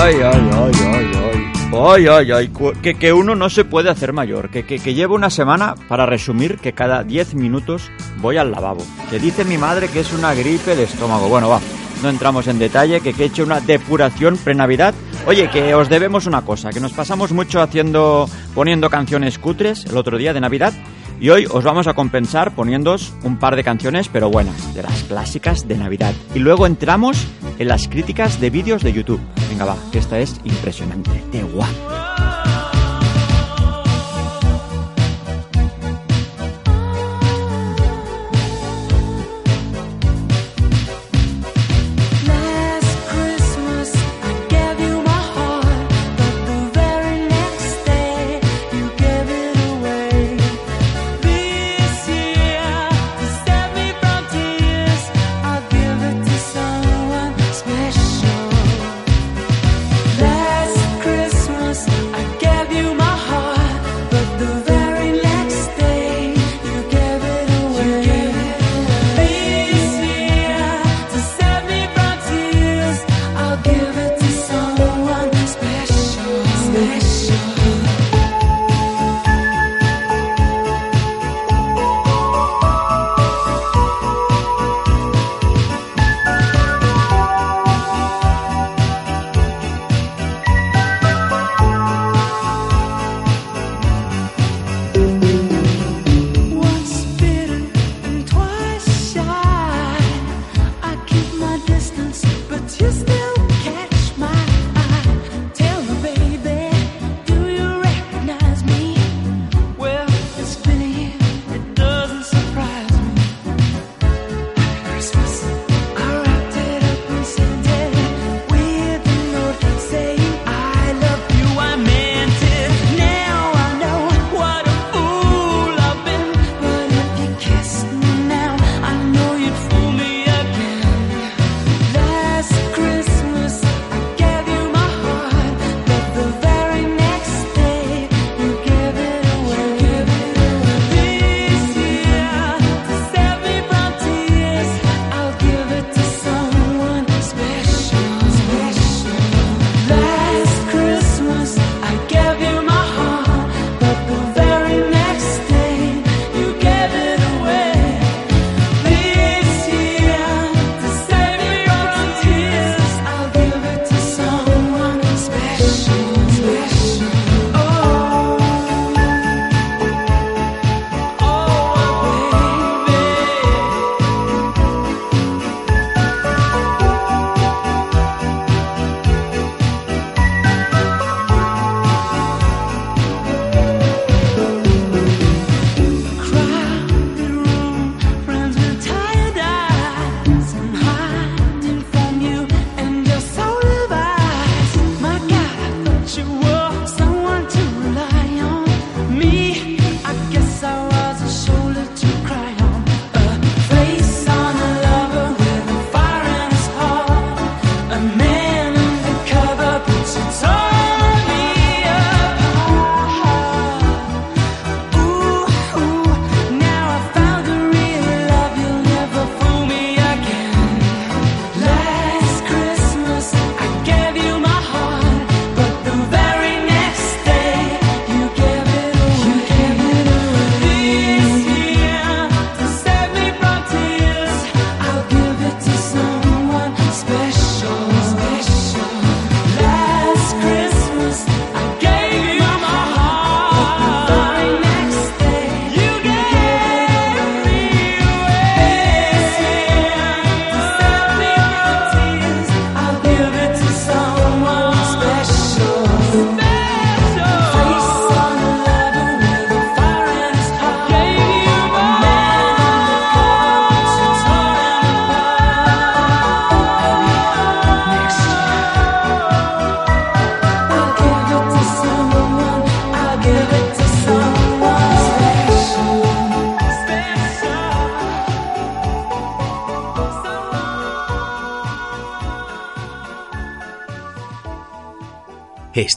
Ay. Ay, ay, ay, ay, ay. Ay, ay, Que, que uno no se puede hacer mayor. Que, que, que llevo una semana, para resumir, que cada 10 minutos voy al lavabo. Que dice mi madre que es una gripe de estómago. Bueno, va. No entramos en detalle, que, que he hecho una depuración pre-Navidad. Oye, que os debemos una cosa, que nos pasamos mucho haciendo, poniendo canciones cutres el otro día de Navidad. Y hoy os vamos a compensar poniéndoos un par de canciones, pero buenas, de las clásicas de Navidad. Y luego entramos en las críticas de vídeos de YouTube. Esta es impresionante, de guapo.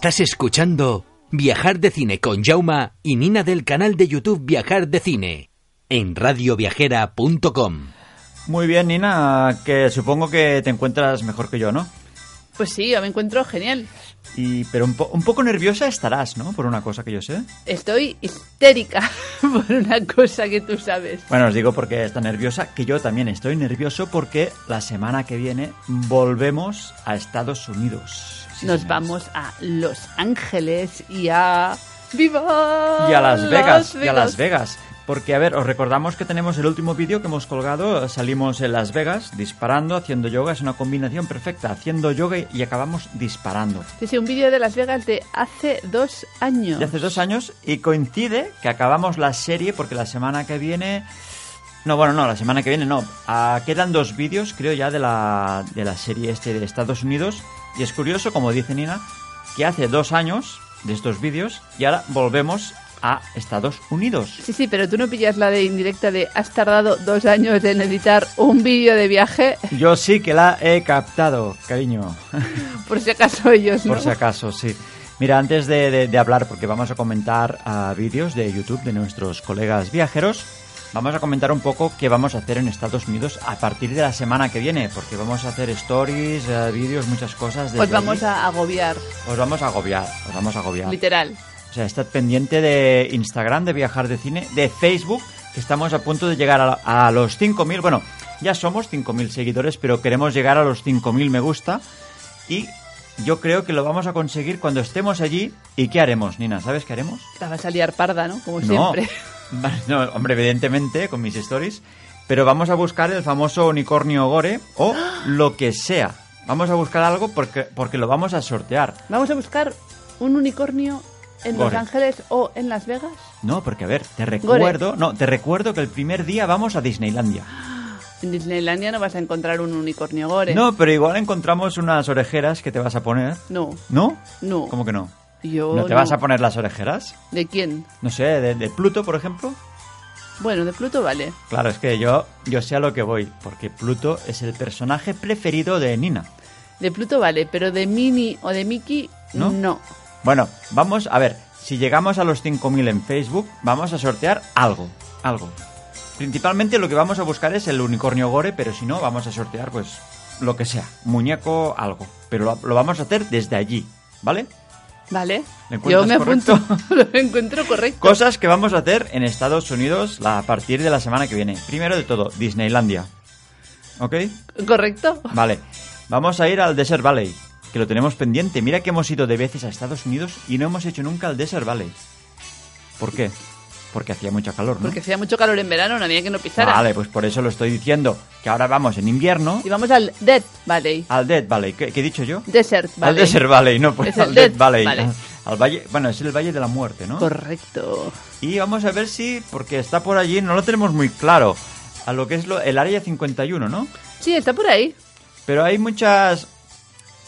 Estás escuchando Viajar de Cine con Jauma y Nina del canal de YouTube Viajar de Cine en radioviajera.com. Muy bien, Nina, que supongo que te encuentras mejor que yo, ¿no? Pues sí, yo me encuentro genial. Y, pero un, po- un poco nerviosa estarás, ¿no? Por una cosa que yo sé. Estoy histérica por una cosa que tú sabes. Bueno, os digo porque está nerviosa, que yo también estoy nervioso porque la semana que viene volvemos a Estados Unidos. Nos vamos a Los Ángeles y a... ¡Viva! Y a Las Vegas, y a Las Vegas. Porque, a ver, os recordamos que tenemos el último vídeo que hemos colgado. Salimos en Las Vegas disparando, haciendo yoga. Es una combinación perfecta. Haciendo yoga y acabamos disparando. Sí, sí, un vídeo de Las Vegas de hace dos años. De hace dos años y coincide que acabamos la serie porque la semana que viene... No, bueno, no, la semana que viene no. Ah, quedan dos vídeos, creo ya, de la, de la serie este de Estados Unidos. Y es curioso, como dice Nina, que hace dos años de estos vídeos y ahora volvemos a Estados Unidos. Sí, sí, pero tú no pillas la de indirecta de has tardado dos años en editar un vídeo de viaje, Yo sí que la he captado, cariño. por si acaso ellos no. Por si acaso, sí. Mira, antes de, de- de hablar, porque vamos a comentar ah, vídeos de YouTube de nuestros colegas viajeros, vamos a comentar un poco qué vamos a hacer en Estados Unidos a partir de la semana que viene, porque vamos a hacer stories, eh, vídeos, muchas cosas. Os desde vamos allí. a agobiar, Os vamos a agobiar, os vamos a agobiar. literal. O sea, estad pendiente de Instagram, de Viajar de Cine, de Facebook, que estamos a punto de llegar a, a los 5.000. Bueno, ya somos 5.000 seguidores, pero queremos llegar a los 5.000 me gusta. Y yo creo que lo vamos a conseguir cuando estemos allí. ¿Y qué haremos, Nina? ¿Sabes qué haremos? Te vas a liar parda, ¿no? Como No. siempre. no, hombre, evidentemente, con mis stories. Pero vamos a buscar el famoso unicornio gore o lo que sea. Vamos a buscar algo porque, porque lo vamos a sortear. Vamos a buscar un unicornio en Los. Ángeles o en Las Vegas. No, porque a ver, te recuerdo, no, te recuerdo que el primer día vamos a Disneylandia. En Disneylandia no vas a encontrar un unicornio gore. No, pero igual encontramos unas orejeras que te vas a poner. No. ¿No? No. ¿Cómo que no? Yo ¿No te vas a poner las orejeras? ¿De quién? No sé, de, de Pluto, por ejemplo. Bueno, de Pluto vale. Claro, es que yo, yo sé a lo que voy, porque Pluto es el personaje preferido de Nina. De Pluto vale, pero de Minnie o de Mickey, ¿No? no. Bueno, vamos a ver, si llegamos a los 5.000 en Facebook, vamos a sortear algo, algo. Principalmente lo que vamos a buscar es el unicornio gore, pero si no, vamos a sortear pues lo que sea, muñeco, algo. Pero lo, lo vamos a hacer desde allí, ¿vale? Vale. ¿Me encuentras Yo me apunto. Lo encuentro correcto. Cosas que vamos a hacer en Estados Unidos a partir de la semana que viene. Primero de todo, Disneylandia. ¿Ok? ¿Correcto? Vale. Vamos a ir al Desert Valley, que lo tenemos pendiente. Mira que hemos ido de veces a Estados Unidos y no hemos hecho nunca el Desert Valley. ¿Por qué? Porque hacía mucha calor, ¿no? Porque hacía mucho calor en verano, no había que no pisara. Vale, pues por eso lo estoy diciendo. Que ahora vamos en invierno Y vamos al Dead Valley. al Dead Valley. ¿Qué, qué he dicho yo? Desert Al Valley. Desert Valley, no, pues Es al Dead Death Valley. Valley. Al valle, bueno, es el Valle de la Muerte, ¿no? Correcto. Y vamos a ver si, porque está por allí, no lo tenemos muy claro, a lo que es lo, el área 51, ¿no? Sí, está por ahí. Pero hay muchas,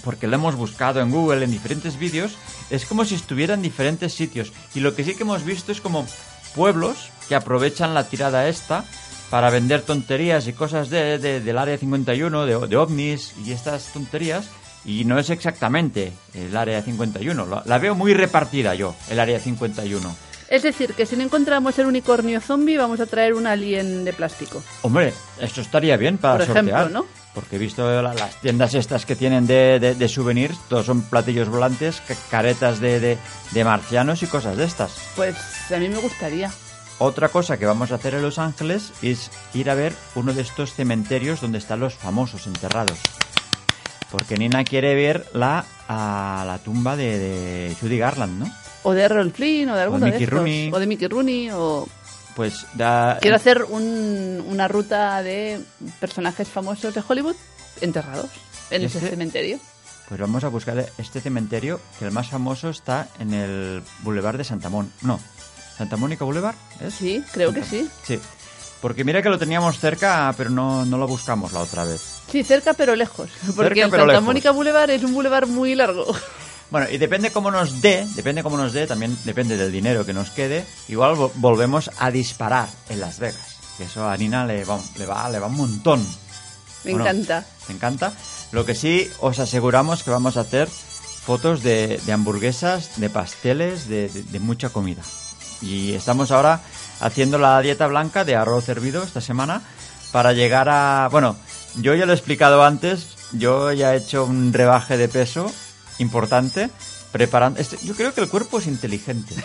porque lo hemos buscado en Google, en diferentes vídeos, es como si estuviera en diferentes sitios. Y lo que sí que hemos visto es como pueblos que aprovechan la tirada esta para vender tonterías y cosas de, de- del área 51, de, de ovnis y estas tonterías. Y no es exactamente el área 51. La, la veo muy repartida yo, el área 51. Es decir, que si no encontramos el unicornio zombie, vamos a traer un alien de plástico. Hombre, eso estaría bien para Por ejemplo, sortear. ¿no? Porque he visto la- las tiendas estas que tienen de, de- de souvenirs, todos son platillos volantes, ca- caretas de, de- de marcianos y cosas de estas. Pues a mí me gustaría. Otra cosa que vamos a hacer en Los Ángeles es ir a ver uno de estos cementerios donde están los famosos enterrados. Porque Nina quiere ver la, a la tumba de, de Judy Garland, ¿no? O de Errol Flynn, o de alguno de Mickey estos. Rooney. O de Mickey Rooney, o... Pues da, Quiero hacer un- una ruta de personajes famosos de Hollywood enterrados en ¿Y ese este? cementerio. Pues vamos a buscar este cementerio, que el más famoso está en el Boulevard de Santa Mon. No, Santa Mónica Boulevard, ¿es? Sí, creo que sí. Sí. Porque mira que lo teníamos cerca, pero no, no lo buscamos la otra vez. Sí, cerca pero lejos. Porque Cerca, el Santa. Mónica Boulevard es un boulevard muy largo. Bueno, y depende cómo nos dé, depende cómo nos dé, también depende del dinero que nos quede. Igual vo- volvemos a disparar en Las Vegas. Que eso a Nina le va, le va, le va un montón. Me encanta. ¿Te encanta? Lo que sí os aseguramos que vamos a hacer fotos de, de hamburguesas, de pasteles, de, de- de mucha comida. Y estamos ahora haciendo la dieta blanca de arroz hervido esta semana para llegar a... Bueno, yo ya lo he explicado antes, yo ya he hecho un rebaje de peso importante preparando... este- yo creo que el cuerpo es inteligente.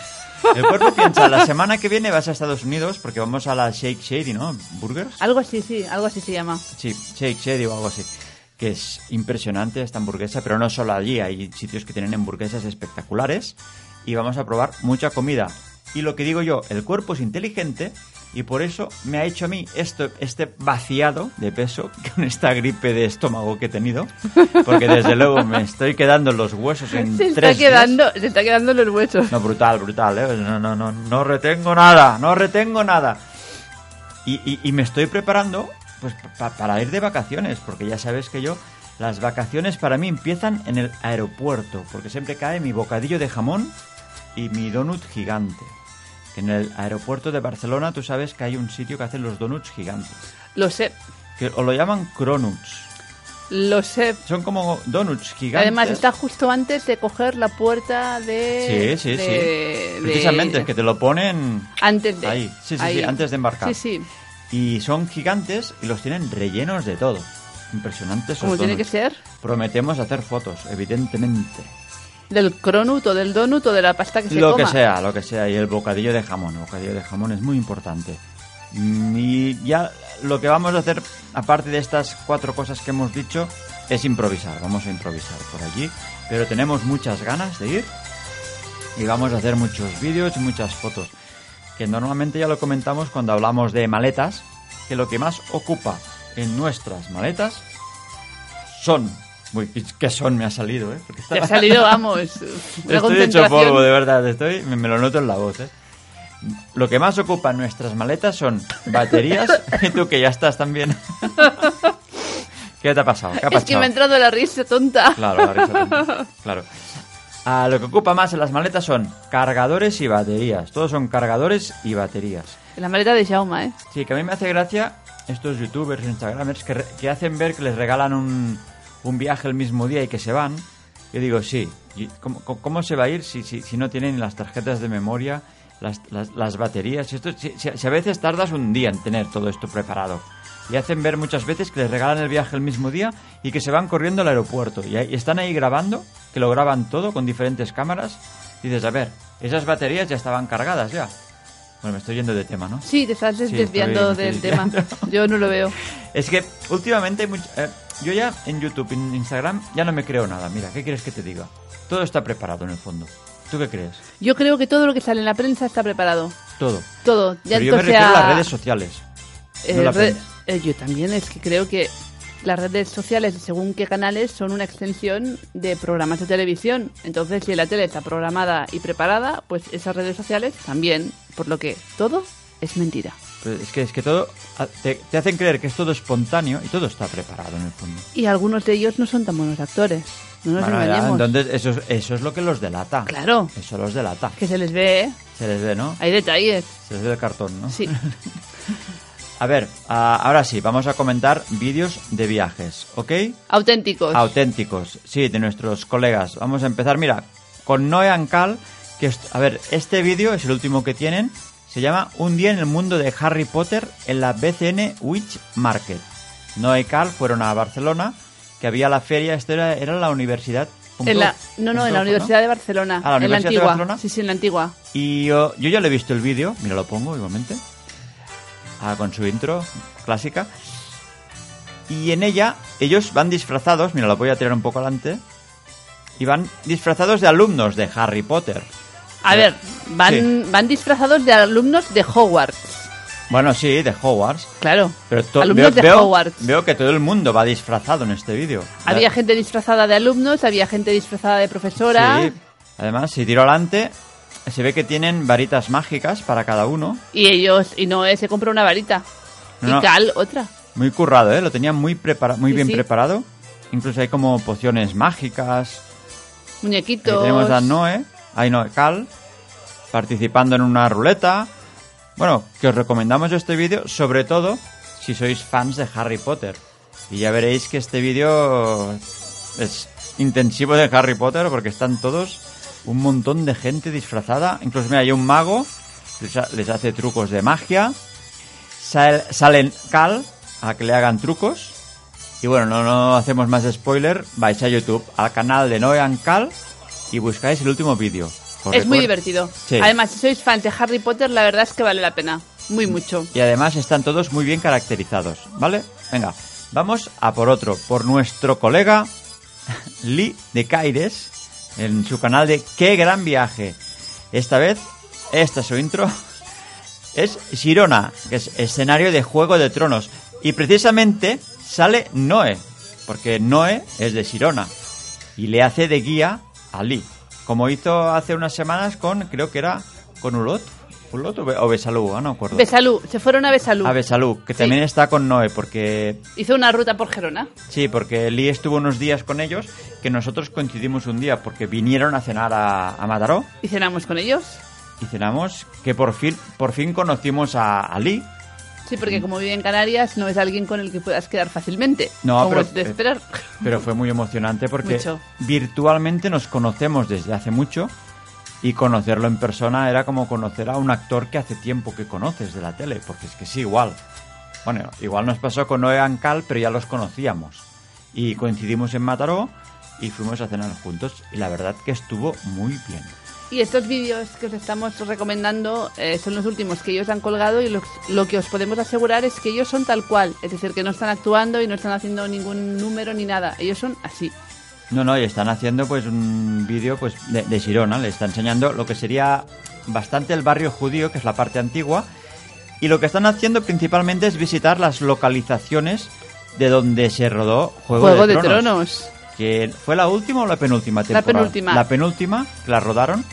El cuerpo piensa, la semana que viene vas a Estados Unidos porque vamos a la Shake Shady, ¿no? Burgers. Algo así, sí, algo así se llama. Sí, Shake Shady o algo así. Que es impresionante esta hamburguesa, pero no solo allí, hay sitios que tienen hamburguesas espectaculares y vamos a probar mucha comida. Y lo que digo yo, el cuerpo es inteligente y por eso me ha hecho a mí esto, este vaciado de peso con esta gripe de estómago que he tenido, porque desde luego me estoy quedando los huesos en Se está tres días. quedando, se está quedando los huesos. No, brutal, brutal, ¿eh? No, no, no, no retengo nada, no retengo nada. Y, y- y me estoy preparando pues pa- para ir de vacaciones, porque ya sabes que yo, las vacaciones para mí empiezan en el aeropuerto, porque siempre cae mi bocadillo de jamón y mi donut gigante. Que en el aeropuerto de Barcelona tú sabes que hay un sitio que hace los donuts gigantes, Lo sé, que o lo llaman cronuts. lo sé. Son como donuts gigantes. Además está justo antes de coger la puerta de... Sí, sí, de- sí. de- Precisamente, es que te lo ponen Antes de... Ahí, sí, sí, sí, antes de embarcar. Sí, sí, Y son gigantes y los tienen rellenos de todo. Impresionantes. como tiene que ser. Prometemos hacer fotos, evidentemente. Del cronut o del donut o de la pasta que se Lo coma. que sea, lo que sea. Y el bocadillo de jamón. El bocadillo de jamón es muy importante. Mm, Y ya lo que vamos a hacer, aparte de estas cuatro cosas que hemos dicho, es improvisar. Vamos a improvisar por allí. Pero tenemos muchas ganas de ir. Y vamos a hacer muchos vídeos y muchas fotos. Que normalmente ya lo comentamos cuando hablamos de maletas. Que lo que más ocupa en nuestras maletas son... Uy, ¿qué son? Me ha salido, ¿eh? Porque Te ha salido, vamos, una Estoy hecho polvo, de verdad. Estoy, me, me lo noto en la voz, ¿eh? Lo que más ocupa nuestras maletas son baterías. y tú que ya estás también. ¿Qué te ha pasado? ¿Qué ha Es que me ha entrado la risa tonta. Claro, la risa tonta. Claro. Ah, lo que ocupa más en las maletas son cargadores y baterías. Todos son cargadores y baterías. La maleta de Xiaoma, ¿eh? Sí, que a mí me hace gracia estos youtubers, instagramers que, que hacen ver que les regalan un, un viaje el mismo día y que se van. Yo digo, sí, ¿cómo, cómo- se va a ir si, si, si no tienen las tarjetas de memoria, las, las, las baterías? Esto, si, a veces tardas un día en tener todo esto preparado. Y hacen ver muchas veces que les regalan el viaje el mismo día y que se van corriendo al aeropuerto. Y, y están ahí grabando, que lo graban todo con diferentes cámaras. Y dices, a ver, esas baterías ya estaban cargadas ya. Bueno, me estoy yendo de tema, ¿no? Sí, te estás Sí, desviando estoy- del estoy tema. Yo no lo veo. Es que últimamente hay much- eh, yo ya en YouTube, en Instagram, ya no me creo nada. Mira, ¿qué quieres que te diga? Todo está preparado en el fondo. ¿Tú qué crees? Yo creo que todo lo que sale en la prensa está preparado. Todo. Todo. Ya Pero yo me refiero a las redes sociales. eh, no la red- prensa. eh, yo también es que creo que las redes sociales, según qué canales, son una extensión de programas de televisión. Entonces, si la tele está programada y preparada, pues esas redes sociales también. Por lo que todo es mentira. Pero es que es que todo te, te hacen creer que es todo espontáneo y todo está preparado en el fondo. Y algunos de ellos no son tan buenos actores. No nos Bueno, ya, engañemos. entonces eso, es- eso es lo que los delata. Claro. Eso los delata. Que se les ve, ¿eh? Se les ve, ¿no? Hay detalles. Se les ve el cartón, ¿no? Sí. A ver, ah, ahora sí, vamos a comentar vídeos de viajes, ¿ok? Auténticos. auténticos, sí, de nuestros colegas. Vamos a empezar, mira, con Noé Ancal, que a ver, este vídeo es el último que tienen, se llama Un día en el mundo de Harry Potter en la BCN Witch Market. Noé y Cal fueron a Barcelona, que había la feria, esto era, era la universidad. En la, no, no, en la Universidad de Barcelona. Ah, la en la Universidad de antigua. Barcelona. Sí, sí, en la antigua. Y yo, yo ya le he visto el vídeo, mira, lo pongo igualmente, ah, con su intro clásica. Y en ella, ellos van disfrazados, mira, lo voy a tirar un poco adelante, y van disfrazados de alumnos de Harry Potter. A Sí. ver, van, van disfrazados de alumnos de Hogwarts. Bueno, sí, de Hogwarts. Claro. Pero alumnos veo, de veo- Hogwarts. veo que todo el mundo va disfrazado en este vídeo. Había gente disfrazada de alumnos, había gente disfrazada de profesora. Sí, además, si tiro adelante, se ve que tienen varitas mágicas para cada uno. Y ellos, y Noé se compró una varita. No, y. Cal otra. Muy currado, ¿eh? Lo tenían muy, prepara muy Sí, bien sí. preparado. Incluso hay como pociones mágicas. Muñequitos. tenemos a Noé, no, Cal, participando en una ruleta. Bueno, que os recomendamos este vídeo, sobre todo si sois fans de Harry Potter. Y ya veréis que este vídeo es intensivo de Harry Potter porque están todos un montón de gente disfrazada. Incluso, mira, hay un mago, les, ha- les hace trucos de magia. Sal- salen Cal a que le hagan trucos. Y bueno, no, no hacemos más spoiler. Vais a YouTube, al canal de Noé and Cal y buscáis el último vídeo. Es muy divertido. Sí. Además, si sois fans de Harry Potter, la verdad es que vale la pena. Muy mucho. Y además están todos muy bien caracterizados, ¿vale? Venga, vamos a por otro, por nuestro colega Lee de Caires, en su canal de Qué gran viaje. Esta vez, esta es su intro, es Girona, que es escenario de Juego de Tronos. Y precisamente sale Noé, porque Noé es de Girona. Y le hace de guía a Lee, como hizo hace unas semanas con, creo que era con Ulot. Ulot o Be- o Besalú, ah, no acuerdo. Besalú, se fueron a Besalú. A Besalú, que Sí. también está con Noé, porque Hizo una ruta por Gerona. sí, porque Lee estuvo unos días con ellos, que nosotros coincidimos un día, porque vinieron a cenar a, a Mataró Y cenamos con ellos. y cenamos, que por fin, por fin conocimos a, a Lee. Sí, porque como vive en Canarias, no es alguien con el que puedas quedar fácilmente. No, como pero- es de esperar. Pero fue muy emocionante porque Mucho. virtualmente nos conocemos desde hace mucho y conocerlo en persona era como conocer a un actor que hace tiempo que conoces de la tele, porque es que sí, igual. Bueno, igual nos pasó con Noé Ancal, pero ya los conocíamos. Y coincidimos en Mataró y fuimos a cenar juntos y la verdad que estuvo muy bien. Y estos vídeos que os estamos recomendando eh, son los últimos que ellos han colgado y lo, lo que os podemos asegurar es que ellos son tal cual. Es decir, que no están actuando y no están haciendo ningún número ni nada. Ellos son así. No, no, y están haciendo pues un vídeo pues de, de Girona, le está enseñando lo que sería bastante el barrio judío, que es la parte antigua, y lo que están haciendo principalmente es visitar las localizaciones de donde se rodó Juego, Juego de, de Tronos, Tronos. Que fue la última o la penúltima temporada. penúltima. La penúltima, que la rodaron.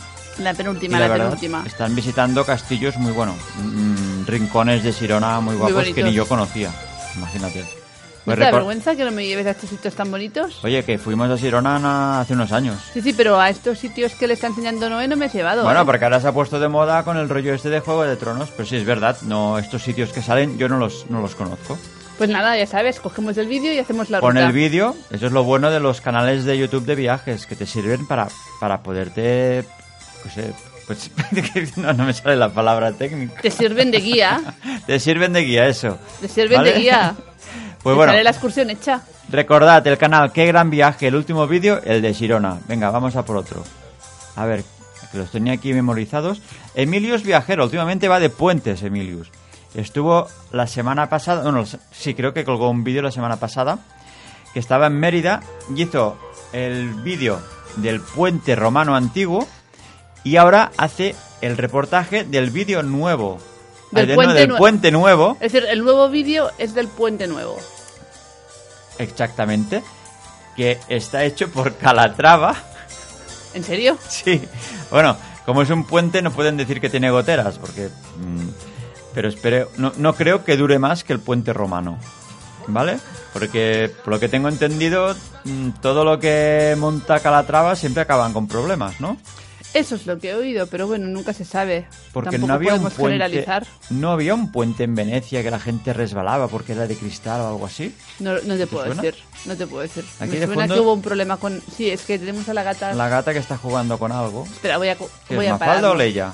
La penúltima, la la, penúltima. Están visitando castillos muy bueno, mm, rincones de Girona muy guapos que ni yo conocía. Imagínate. ¿No Pues te da vergüenza que no me lleves a estos sitios tan bonitos? Oye, que fuimos a Girona na- hace unos años. Sí, sí, pero a estos sitios que le está enseñando Noé no me he llevado. Bueno, ¿eh? porque ahora se ha puesto de moda con el rollo este de Juego de Tronos, pero sí es verdad, no estos sitios que salen yo no los, no los conozco. Pues nada, ya sabes, cogemos el vídeo y hacemos la Con ruta. el vídeo, eso es lo bueno de los canales de YouTube de viajes, que te sirven para, para poderte... No sé, pues no, no me sale la palabra técnica. Te sirven de guía. Te sirven de guía, eso. Te sirven ¿Vale? de guía. Pues Te bueno, sale la excursión hecha. recordad el canal Qué Gran Viaje, el último vídeo, el de Girona. Venga, vamos a por otro. A ver, que los tenía aquí memorizados. Emilius Viajero, últimamente va de puentes, Emilius. Estuvo la semana pasada, bueno, sí, creo que colgó un vídeo la semana pasada, que estaba en Mérida y hizo el vídeo del puente romano antiguo y ahora hace el reportaje del vídeo nuevo. Del no, puente del nue- puente nuevo, Es decir, el nuevo vídeo es del puente nuevo. exactamente, que está hecho por Calatrava. ¿En serio? Sí, bueno, como es un puente no pueden decir que tiene goteras, porque... mm, pero espero, no, no creo que dure más que el puente romano, ¿vale? Porque por lo que tengo entendido, mm, todo lo que monta Calatrava siempre acaban con problemas, ¿no? Eso es lo que he oído, pero bueno, nunca se sabe. Porque Tampoco no había un puente, generalizar. no había un puente en Venecia que la gente resbalaba porque era de cristal o algo así. No, no te puedo suena? decir. No te puedo decir. Aquí Me de suena fondo- que hubo un problema con. Sí, es que tenemos a la gata. La gata que está jugando con algo. Espera, voy a, co- ¿Qué voy es a Mafalda o Leia?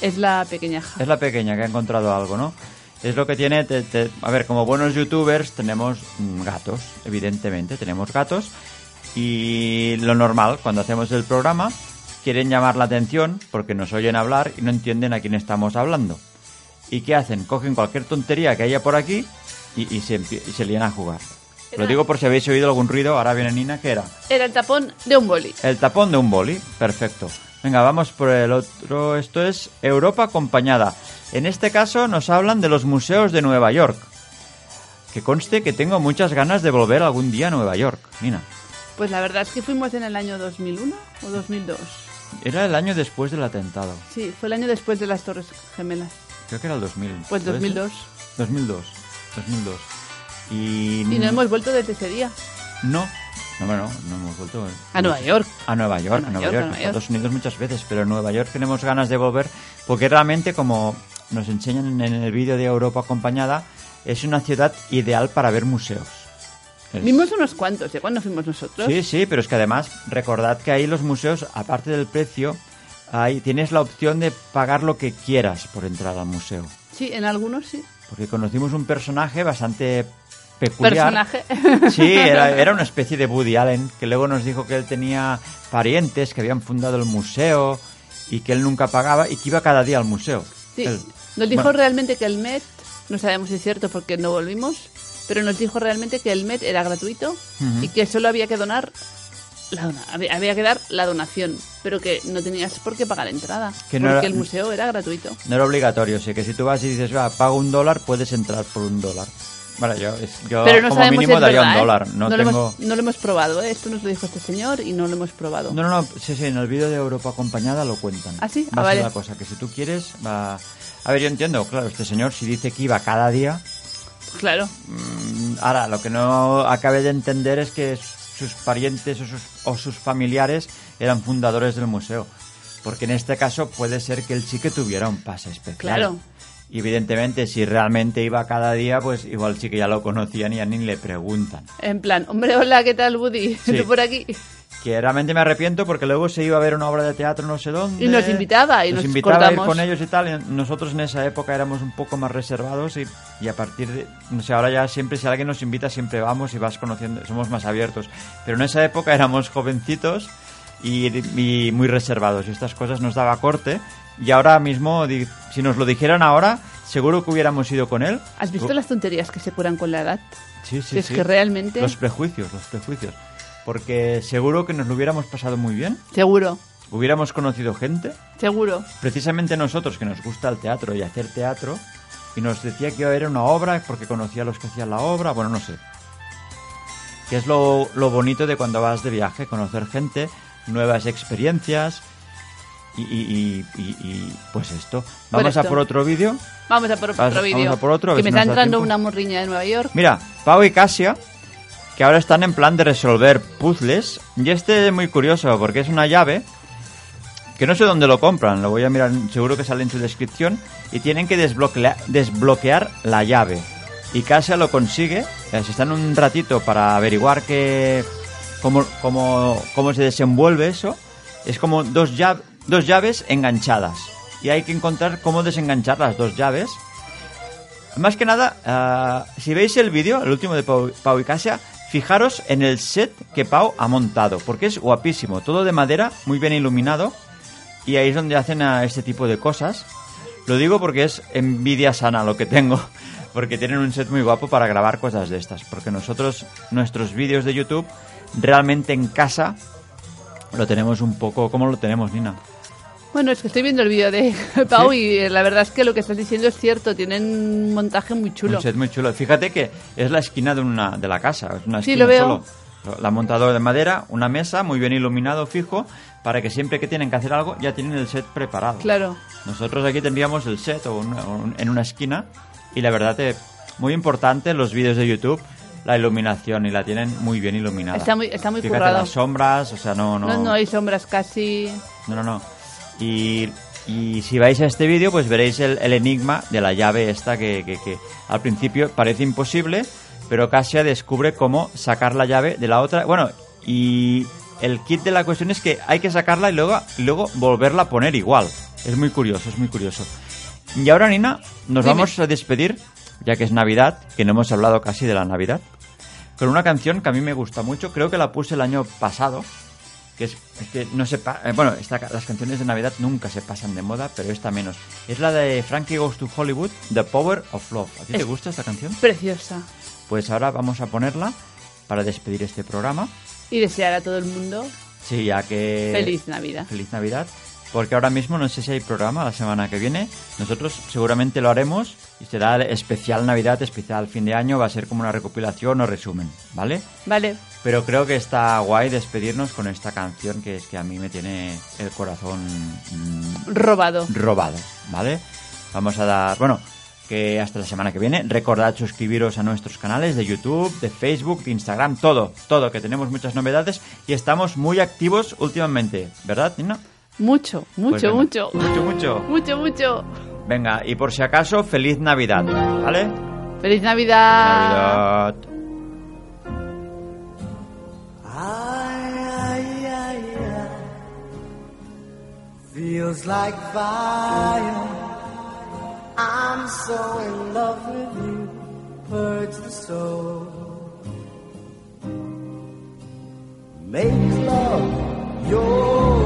Es la pequeñaja. Es la pequeña que ha encontrado algo, ¿no? Es lo que tiene... te- te- a ver, como buenos youtubers tenemos mm, gatos, evidentemente, tenemos gatos. Y lo normal, cuando hacemos el programa, quieren llamar la atención porque nos oyen hablar y no entienden a quién estamos hablando. ¿Y qué hacen? Cogen cualquier tontería que haya por aquí y, y se, y se lían a jugar. Lo digo por si habéis oído algún ruido, ahora viene Nina, ¿qué era? Era el tapón de un boli. El tapón de un boli, perfecto. Venga, vamos por el otro. Esto es Europa acompañada. En este caso nos hablan de los museos de Nueva York. Que conste que tengo muchas ganas de volver algún día a Nueva York, Nina. Pues la verdad es que fuimos en el año 2001 o 2002. Era el año después del atentado. Sí, fue el año después de las Torres Gemelas. Creo que era el 2000. Pues ¿puede ser? 2002. 2002. 2002. Y... Y no hemos vuelto desde ese día. No. No, bueno, no hemos vuelto. A Nueva York. A Nueva York, a A Nueva Nueva York, York, a a Nueva York. Estados Unidos muchas veces, pero en Nueva York tenemos ganas de volver porque realmente, como nos enseñan en el vídeo de Europa acompañada, es una ciudad ideal para ver museos. Es- Vimos unos cuantos, ¿de cuándo fuimos nosotros? Sí, sí, pero es que además recordad que ahí los museos, aparte del precio, ahí tienes la opción de pagar lo que quieras por entrar al museo. Sí, en algunos sí. Porque conocimos un personaje bastante peculiar. Personaje. Sí, era, era una especie de Woody Allen, que luego nos dijo que él tenía parientes que habían fundado el museo y que él nunca pagaba y que iba cada día al museo. Sí. Él- Nos dijo bueno, realmente que el Met, no sabemos si es cierto porque no volvimos, pero nos dijo realmente que el Met era gratuito y que solo había que donar la dona- había, que dar la donación, pero que no tenías por qué pagar entrada, Que no porque era- el museo era gratuito. No era obligatorio, sí, que si tú vas y dices, va, pago un dólar, puedes entrar por un dólar. Vale, yo, es- yo Pero no como sabemos mínimo si daría verdad, un ¿eh? dólar. No, lo tengo... hemos, no lo hemos probado, ¿eh? esto nos lo dijo este señor y no lo hemos probado. No, no, no, sí, sí, en el vídeo de Europa acompañada lo cuentan. ¿Ah, sí? Va Ah, a ser vale. la cosa, que si tú quieres, va... A ver, yo entiendo, claro, este señor si dice que iba cada día, Claro, mm, ahora lo que no acabé de entender es que sus parientes o sus, o sus familiares eran fundadores del museo. Porque en este caso puede ser que él sí que tuviera un pase especial. Claro. Y evidentemente, si realmente iba cada día, pues igual sí que ya lo conocían y ya ni le preguntan. en plan, hombre, hola, ¿qué tal, Woody? Sí. ¿Tú por aquí? Que realmente me arrepiento porque luego se iba a ver una obra de teatro no sé dónde. Y nos invitaba, y nos invitaba a ir cortamos. con ellos y tal. y nosotros en esa época éramos un poco más reservados y, y a partir de... No sé, ahora ya siempre, si alguien nos invita, siempre vamos y vas conociendo, somos más abiertos. Pero en esa época éramos jovencitos y, y muy reservados y estas cosas nos daba corte. Y ahora mismo, si nos lo dijeran ahora, seguro que hubiéramos ido con él. ¿Has visto las tonterías que se curan con la edad? Sí, sí, es sí. que realmente- Los prejuicios, los prejuicios. Porque seguro que nos lo hubiéramos pasado muy bien. Seguro, Hubiéramos conocido gente, seguro. precisamente nosotros que nos gusta el teatro y hacer teatro, y nos decía que iba a haber una obra porque conocía a los que hacían la obra, bueno, no sé. Que es lo, lo bonito de cuando vas de viaje, conocer gente, nuevas experiencias, y, y- y- y- y, pues esto. Vamos esto. por otro vídeo. Vamos a por otro vídeo. vamos a por otro, ver que me si está entrando una morriña de Nueva York. Mira, Pau y Casia, que ahora están en plan de resolver puzzles. Y este es muy curioso porque es una llave que no sé dónde lo compran, lo voy a mirar, seguro que sale en su descripción. Y tienen que desbloquear, la llave. Y Casia lo consigue, eh, se están un ratito para averiguar que, cómo, cómo, cómo se desenvuelve eso. Es como dos, dos llaves enganchadas. Y hay que encontrar cómo desenganchar las dos llaves. Más que nada, ah, si veis el vídeo, el último de Pau, Pau y Casia, fijaros en el set que Pau ha montado, porque es guapísimo, todo de madera, muy bien iluminado, y ahí es donde hacen ah, este tipo de cosas. Lo digo porque es envidia sana lo que tengo, porque tienen un set muy guapo para grabar cosas de estas, porque nosotros, nuestros vídeos de YouTube, realmente en casa, lo tenemos un poco, ¿cómo lo tenemos, Nina? Bueno, es que estoy viendo el vídeo de Pau y eh, la verdad es que lo que estás diciendo es cierto. Tienen un montaje muy chulo. Un set muy chulo. Fíjate que es la esquina de una de la casa. Es una Sí, esquina lo veo. solo. La han montado de madera, una mesa muy bien iluminado, fijo, para que siempre que tienen que hacer algo ya tienen el set preparado. Claro. Nosotros aquí tendríamos el set o un- en una esquina y la verdad es muy importante los vídeos de YouTube la iluminación y la tienen muy bien iluminada. Está muy- está muy Fíjate currado. las sombras, o sea, no no No, no hay sombras casi. no, no, no. Y, y si vais a este vídeo, pues veréis el, el enigma de la llave esta que, que- que al principio parece imposible, pero Kasia descubre cómo sacar la llave de la otra. Bueno, y el kit de la cuestión es que hay que sacarla y luego, y luego volverla a poner igual. Es muy curioso, es muy curioso. Y ahora, Nina, nos Dime. vamos a despedir, ya que es Navidad, que no hemos hablado casi de la Navidad, con una canción que a mí me gusta mucho. Creo que la puse el año pasado que es, es que no se pa- eh, bueno esta las canciones de navidad nunca se pasan de moda pero esta menos es la de Frankie Goes to Hollywood The Power of Love ¿a ti te gusta esta canción? Preciosa. pues ahora vamos a ponerla para despedir este programa Y desear a todo el mundo sí ya que feliz Navidad. feliz Navidad porque ahora mismo no sé si hay programa la semana que viene nosotros seguramente lo haremos y será especial Navidad especial fin de año va a ser como una recopilación o resumen ¿vale? Vale. Pero creo que está guay despedirnos con esta canción que es que a mí me tiene el corazón mm, Robado. robado, ¿vale? Vamos a dar, bueno, que hasta la semana que viene. Recordad suscribiros a nuestros canales de YouTube, de Facebook, de Instagram, todo, todo, que tenemos muchas novedades y estamos muy activos últimamente, ¿verdad, Nina? Mucho, Pues mucho, mucho. Mucho, mucho. Mucho, mucho. Venga, y por si acaso, feliz Navidad, ¿vale? Feliz Navidad. Navidad. Feels like fire. I'm so in love with you. Purge the soul. Make love your.